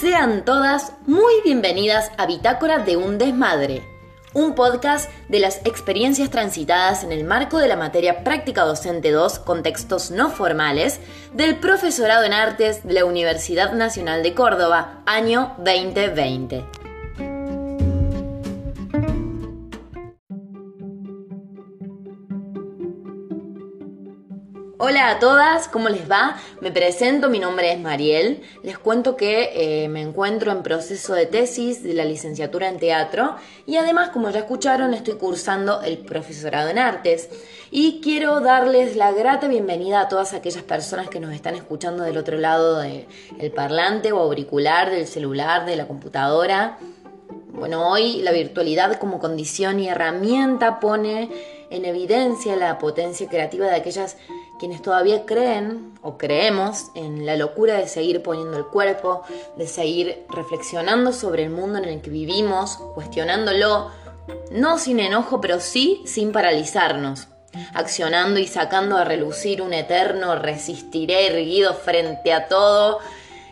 Sean todas muy bienvenidas a Bitácora de un Desmadre, un podcast de las experiencias transitadas en el marco de la materia Práctica Docente 2, contextos no formales, del Profesorado en Artes de la Universidad Nacional de Córdoba, año 2020. Hola a todas, ¿cómo les va? Me presento, mi nombre es Mariel. Les cuento que eh, me encuentro en proceso de tesis de la licenciatura en teatro y además, como ya escucharon, estoy cursando el profesorado en artes. Y quiero darles la grata bienvenida a todas aquellas personas que nos están escuchando del otro lado del parlante o auricular, del celular, de la computadora. Bueno, hoy la virtualidad como condición y herramienta pone en evidencia la potencia creativa de aquellas quienes todavía creen o creemos en la locura de seguir poniendo el cuerpo, de seguir reflexionando sobre el mundo en el que vivimos, cuestionándolo, no sin enojo, pero sí sin paralizarnos, accionando y sacando a relucir un eterno resistiré erguido frente a todo.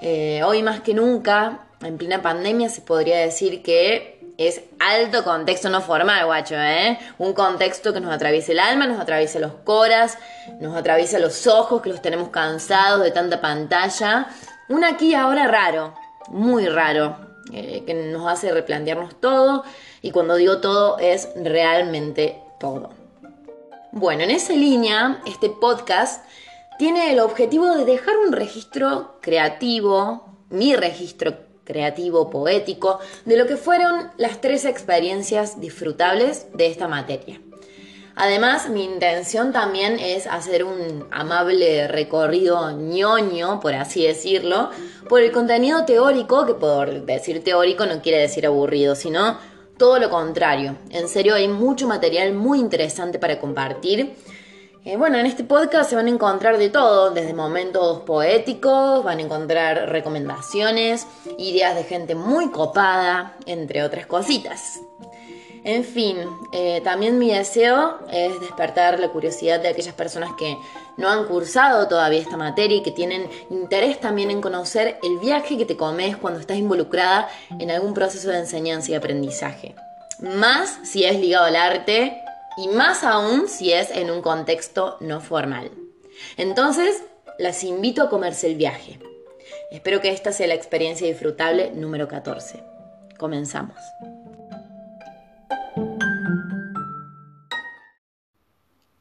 Eh, hoy más que nunca, en plena pandemia, se podría decir que es alto contexto no formal, guacho, ¿eh? Un contexto que nos atraviesa el alma, nos atraviesa los coras, nos atraviesa los ojos, que los tenemos cansados de tanta pantalla. Un aquí ahora raro, muy raro, eh, que nos hace replantearnos todo. Y cuando digo todo, es realmente todo. Bueno, en esa línea, este podcast tiene el objetivo de dejar un registro creativo, mi registro creativo, poético, de lo que fueron las tres experiencias disfrutables de esta materia. Además, mi intención también es hacer un amable recorrido ñoño, por así decirlo, por el contenido teórico, que por decir teórico no quiere decir aburrido, sino todo lo contrario. En serio, hay mucho material muy interesante para compartir eh, bueno, en este podcast se van a encontrar de todo, desde momentos poéticos, van a encontrar recomendaciones, ideas de gente muy copada, entre otras cositas. En fin, eh, también mi deseo es despertar la curiosidad de aquellas personas que no han cursado todavía esta materia y que tienen interés también en conocer el viaje que te comes cuando estás involucrada en algún proceso de enseñanza y aprendizaje. Más si es ligado al arte y más aún si es en un contexto no formal. Entonces, las invito a comerse el viaje. Espero que esta sea la experiencia disfrutable número 14. Comenzamos.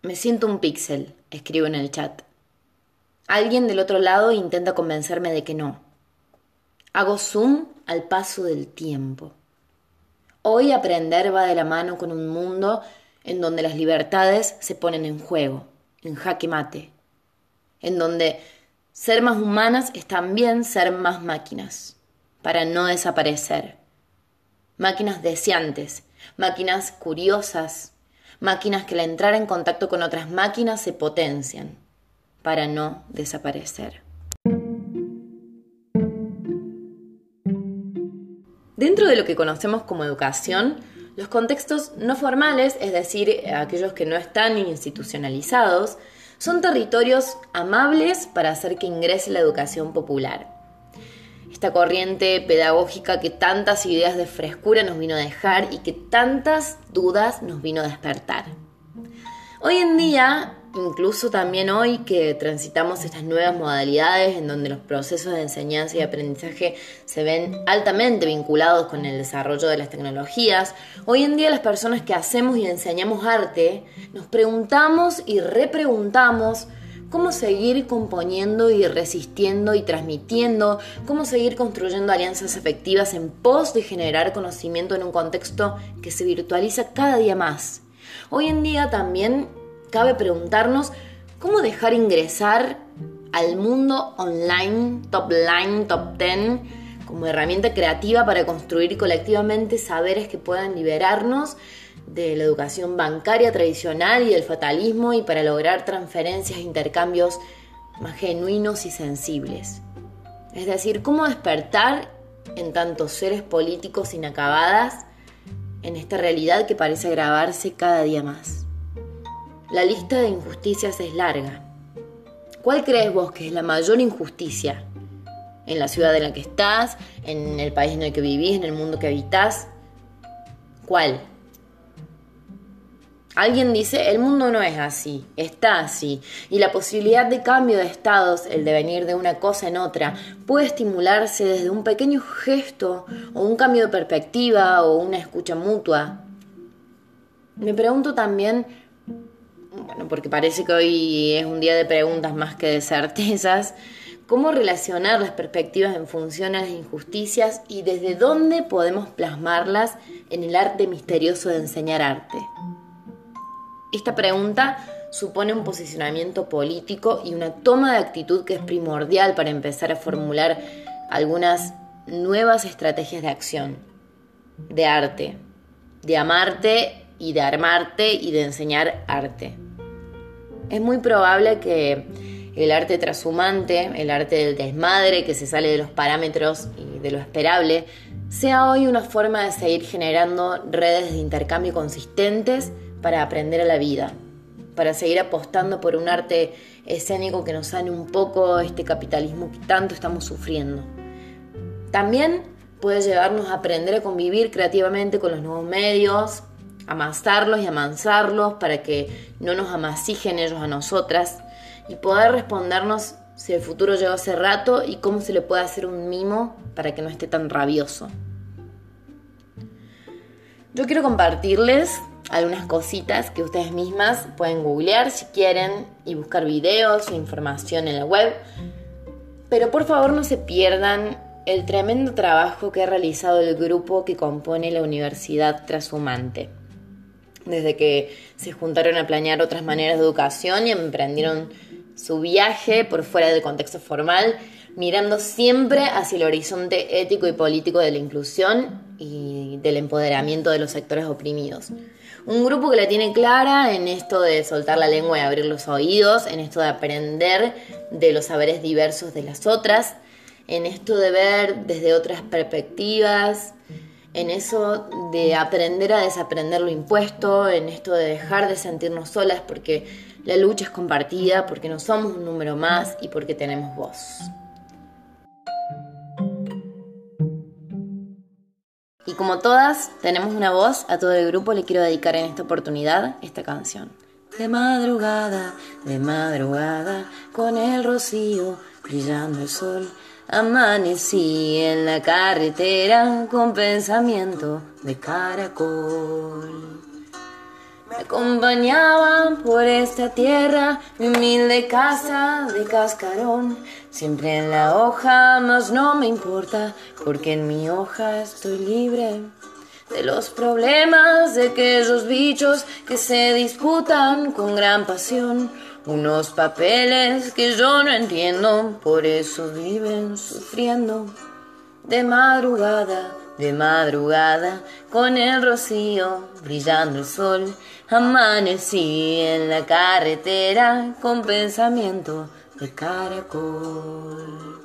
Me siento un píxel, escribo en el chat. Alguien del otro lado intenta convencerme de que no. Hago zoom al paso del tiempo. Hoy aprender va de la mano con un mundo en donde las libertades se ponen en juego, en jaque mate, en donde ser más humanas es también ser más máquinas, para no desaparecer. Máquinas deseantes, máquinas curiosas, máquinas que al entrar en contacto con otras máquinas se potencian, para no desaparecer. Dentro de lo que conocemos como educación, los contextos no formales, es decir, aquellos que no están institucionalizados, son territorios amables para hacer que ingrese la educación popular. Esta corriente pedagógica que tantas ideas de frescura nos vino a dejar y que tantas dudas nos vino a despertar. Hoy en día incluso también hoy que transitamos estas nuevas modalidades en donde los procesos de enseñanza y aprendizaje se ven altamente vinculados con el desarrollo de las tecnologías, hoy en día las personas que hacemos y enseñamos arte nos preguntamos y repreguntamos cómo seguir componiendo y resistiendo y transmitiendo, cómo seguir construyendo alianzas efectivas en pos de generar conocimiento en un contexto que se virtualiza cada día más. Hoy en día también cabe preguntarnos cómo dejar ingresar al mundo online, top line, top ten, como herramienta creativa para construir colectivamente saberes que puedan liberarnos de la educación bancaria tradicional y del fatalismo y para lograr transferencias e intercambios más genuinos y sensibles. Es decir, cómo despertar en tantos seres políticos inacabadas en esta realidad que parece agravarse cada día más. La lista de injusticias es larga. ¿Cuál crees vos que es la mayor injusticia en la ciudad en la que estás, en el país en el que vivís, en el mundo que habitas. ¿Cuál? Alguien dice, el mundo no es así, está así, y la posibilidad de cambio de estados, el devenir de una cosa en otra, puede estimularse desde un pequeño gesto, o un cambio de perspectiva, o una escucha mutua. Me pregunto también, bueno, porque parece que hoy es un día de preguntas más que de certezas, cómo relacionar las perspectivas en función a las injusticias y desde dónde podemos plasmarlas en el arte misterioso de enseñar arte. Esta pregunta supone un posicionamiento político y una toma de actitud que es primordial para empezar a formular algunas nuevas estrategias de acción, de arte, de amarte y de armarte y de enseñar arte. Es muy probable que el arte trashumante, el arte del desmadre que se sale de los parámetros y de lo esperable, sea hoy una forma de seguir generando redes de intercambio consistentes para aprender a la vida, para seguir apostando por un arte escénico que nos sane un poco este capitalismo que tanto estamos sufriendo. También puede llevarnos a aprender a convivir creativamente con los nuevos medios, amasarlos y amansarlos para que no nos amasijen ellos a nosotras y poder respondernos si el futuro llegó hace rato y cómo se le puede hacer un mimo para que no esté tan rabioso. Yo quiero compartirles algunas cositas que ustedes mismas pueden googlear si quieren y buscar videos o información en la web. Pero por favor no se pierdan el tremendo trabajo que ha realizado el grupo que compone la Universidad Trashumante. Desde que se juntaron a planear otras maneras de educación y emprendieron su viaje por fuera del contexto formal, mirando siempre hacia el horizonte ético y político de la inclusión y del empoderamiento de los sectores oprimidos. Un grupo que la tiene clara en esto de soltar la lengua y abrir los oídos, en esto de aprender de los saberes diversos de las otras, en esto de ver desde otras perspectivas, en eso de aprender a desaprender lo impuesto, en esto de dejar de sentirnos solas porque la lucha es compartida, porque no somos un número más y porque tenemos voz. Y como todas tenemos una voz, a todo el grupo le quiero dedicar en esta oportunidad esta canción. De madrugada, de madrugada, con el rocío brillando el sol, amanecí en la carretera con pensamiento de caracol. Me acompañaban por esta tierra mi humilde casa de cascarón, siempre en la hoja, mas no me importa, porque en mi hoja estoy libre de los problemas de aquellos bichos que se disputan con gran pasión. Unos papeles que yo no entiendo, por eso viven sufriendo de madrugada de madrugada, con el rocío brillando el sol, amanecí en la carretera con pensamiento de caracol.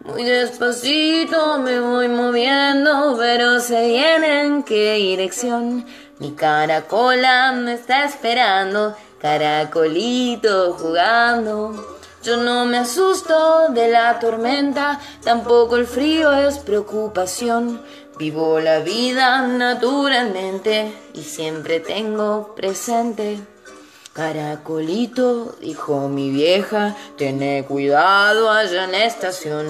Muy despacito me voy moviendo, pero sé bien en qué dirección. Mi caracola me está esperando, caracolito jugando. Yo no me asusto de la tormenta, tampoco el frío es preocupación. Vivo la vida naturalmente y siempre tengo presente. Caracolito, dijo mi vieja, ten cuidado allá en la estación.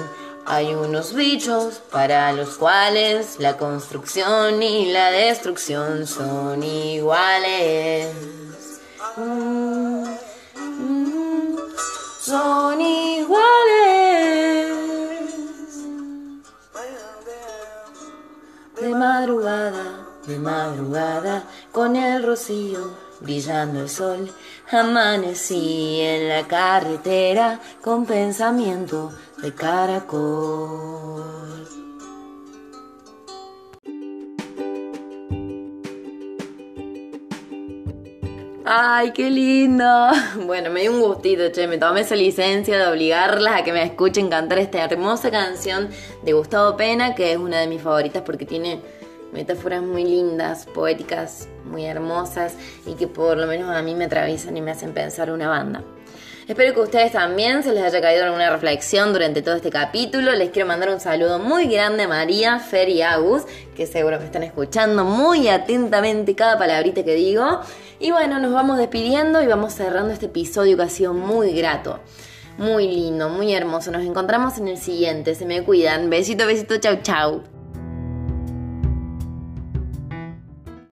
Hay unos bichos para los cuales la construcción y la destrucción son iguales. Mm son iguales. De madrugada, de madrugada, con el rocío brillando el sol, amanecí en la carretera con pensamiento de caracol. Ay, qué lindo. Bueno, me dio un gustito, che. Me tomé esa licencia de obligarlas a que me escuchen cantar esta hermosa canción de Gustavo Pena, que es una de mis favoritas porque tiene metáforas muy lindas, poéticas, muy hermosas y que por lo menos a mí me atraviesan y me hacen pensar una banda. Espero que a ustedes también se les haya caído alguna reflexión durante todo este capítulo. Les quiero mandar un saludo muy grande a María, Fer y Agus, que seguro que están escuchando muy atentamente cada palabrita que digo. Y bueno, nos vamos despidiendo y vamos cerrando este episodio que ha sido muy grato. Muy lindo, muy hermoso. Nos encontramos en el siguiente. Se me cuidan. Besito, besito, chau, chau.